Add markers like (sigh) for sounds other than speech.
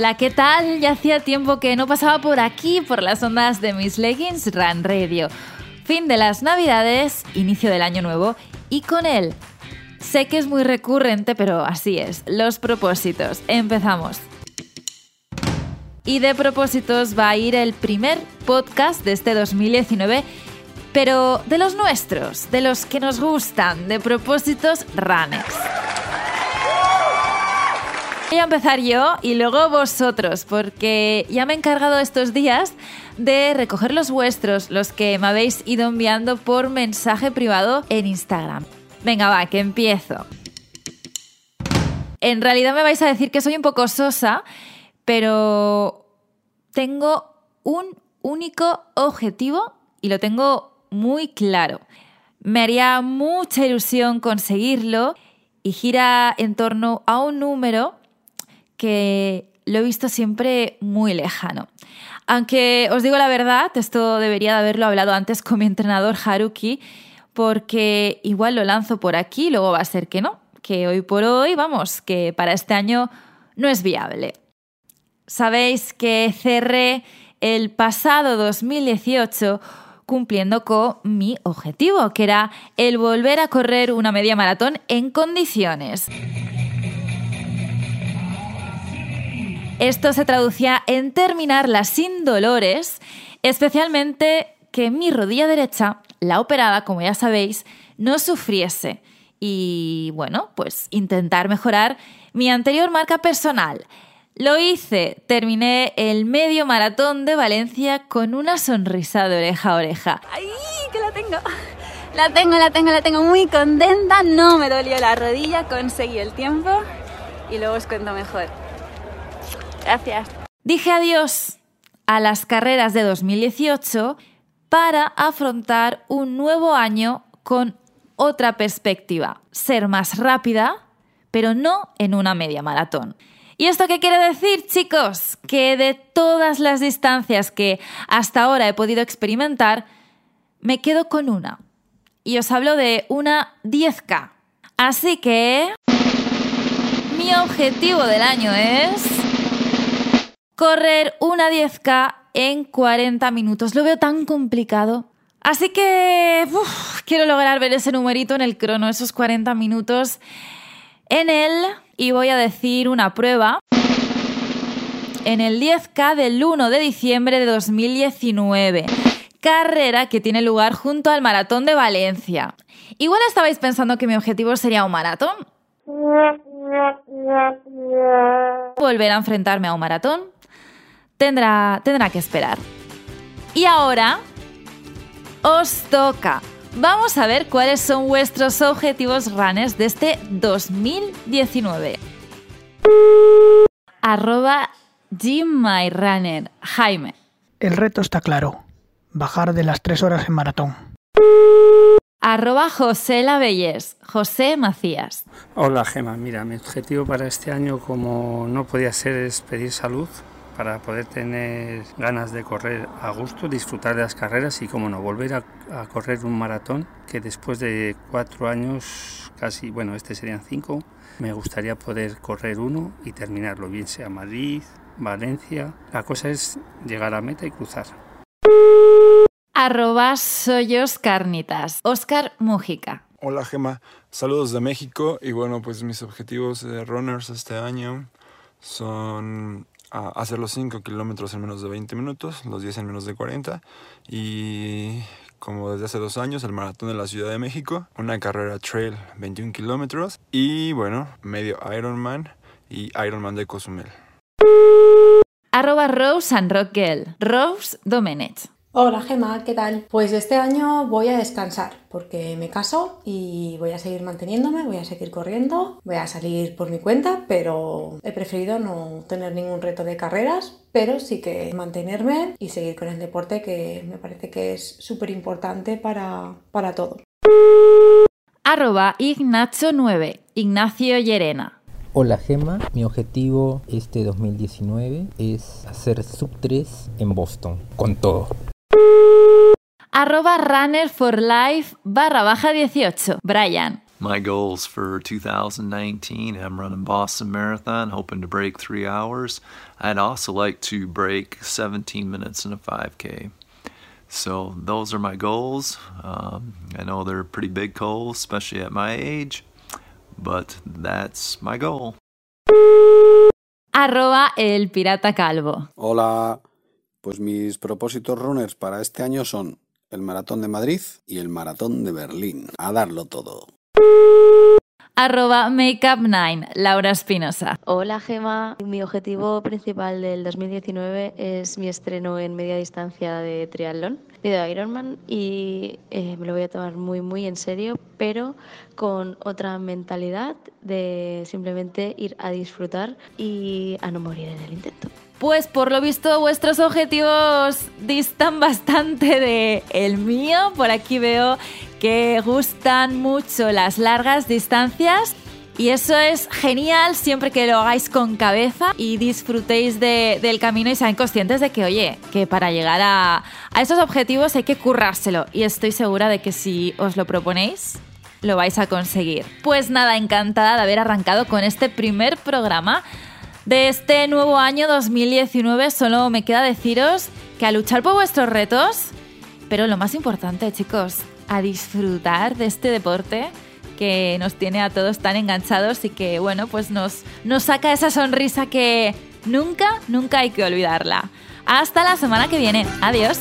Hola, ¿qué tal? Ya hacía tiempo que no pasaba por aquí, por las ondas de mis leggings Run Radio. Fin de las navidades, inicio del año nuevo y con él. Sé que es muy recurrente, pero así es. Los propósitos. Empezamos. Y de propósitos va a ir el primer podcast de este 2019, pero de los nuestros, de los que nos gustan, de propósitos runners. Voy a empezar yo y luego vosotros, porque ya me he encargado estos días de recoger los vuestros, los que me habéis ido enviando por mensaje privado en Instagram. Venga, va, que empiezo. En realidad me vais a decir que soy un poco sosa, pero tengo un único objetivo y lo tengo muy claro. Me haría mucha ilusión conseguirlo y gira en torno a un número que lo he visto siempre muy lejano. Aunque os digo la verdad, esto debería de haberlo hablado antes con mi entrenador Haruki, porque igual lo lanzo por aquí, luego va a ser que no, que hoy por hoy, vamos, que para este año no es viable. Sabéis que cerré el pasado 2018 cumpliendo con mi objetivo, que era el volver a correr una media maratón en condiciones. Esto se traducía en terminarla sin dolores, especialmente que mi rodilla derecha, la operada, como ya sabéis, no sufriese. Y bueno, pues intentar mejorar mi anterior marca personal. Lo hice, terminé el medio maratón de Valencia con una sonrisa de oreja a oreja. ¡Ay, que la tengo! La tengo, la tengo, la tengo muy contenta, no me dolió la rodilla, conseguí el tiempo y luego os cuento mejor. Gracias. Dije adiós a las carreras de 2018 para afrontar un nuevo año con otra perspectiva, ser más rápida, pero no en una media maratón. ¿Y esto qué quiere decir, chicos? Que de todas las distancias que hasta ahora he podido experimentar, me quedo con una. Y os hablo de una 10K. Así que... Mi objetivo del año es correr una 10K en 40 minutos. Lo veo tan complicado. Así que quiero lograr ver ese numerito en el crono, esos 40 minutos en él. Y voy a decir una prueba. En el 10K del 1 de diciembre de 2019. Carrera que tiene lugar junto al Maratón de Valencia. Igual estabais pensando que mi objetivo sería un maratón. (laughs) Volver a enfrentarme a un maratón tendrá, tendrá que esperar. Y ahora os toca. Vamos a ver cuáles son vuestros objetivos runners de este 2019. Arroba GymMyRunner. Jaime. El reto está claro. Bajar de las tres horas en maratón. Arroba José Lavelles. José Macías. Hola Gema, mira, mi objetivo para este año como no podía ser es pedir salud para poder tener ganas de correr a gusto, disfrutar de las carreras y, como no, volver a, correr un maratón que después de cuatro años, casi, bueno, este serían cinco, me gustaría poder correr uno y terminarlo, bien sea Madrid, Valencia. La cosa es llegar a meta y cruzar. Arroba Carnitas. Oscar Mújica. Hola Gema, saludos de México y bueno, pues mis objetivos de runners este año son hacer los 5 kilómetros en menos de 20 minutos, los 10 en menos de 40 y como desde hace dos años el maratón de la Ciudad de México, una carrera trail 21 kilómetros y bueno, medio Ironman y Ironman de Cozumel. Arroba Rose and Rock Rose Domenech. Hola Gema, ¿qué tal? Pues este año voy a descansar porque me caso y voy a seguir manteniéndome, voy a seguir corriendo, voy a salir por mi cuenta, pero he preferido no tener ningún reto de carreras, pero sí que mantenerme y seguir con el deporte que me parece que es súper importante para, para todo. Arroba Ignacio 9, Ignacio Llerena. Hola Gema, mi objetivo este 2019 es hacer sub 3 en Boston, con todo. Arroba runner for life barra baja 18. Brian. my goals for 2019. I'm running Boston Marathon, hoping to break three hours. I'd also like to break 17 minutes in a 5K. So those are my goals. Um, I know they're pretty big goals, especially at my age, but that's my goal. Arroba el pirata calvo. Hola, pues mis propósitos runners para este año son el maratón de Madrid y el maratón de Berlín. A darlo todo. Arroba Makeup9, Laura Espinosa. Hola Gema, mi objetivo principal del 2019 es mi estreno en media distancia de triatlón, de Ironman, y eh, me lo voy a tomar muy muy en serio, pero con otra mentalidad de simplemente ir a disfrutar y a no morir en el intento. Pues por lo visto vuestros objetivos distan bastante de el mío. Por aquí veo que gustan mucho las largas distancias y eso es genial siempre que lo hagáis con cabeza y disfrutéis del camino y sean conscientes de que, oye, que para llegar a, a esos objetivos hay que currárselo. Y estoy segura de que si os lo proponéis, lo vais a conseguir. Pues nada, encantada de haber arrancado con este primer programa de este nuevo año 2019 solo me queda deciros que a luchar por vuestros retos, pero lo más importante chicos, a disfrutar de este deporte que nos tiene a todos tan enganchados y que bueno, pues nos, nos saca esa sonrisa que nunca, nunca hay que olvidarla. Hasta la semana que viene. Adiós.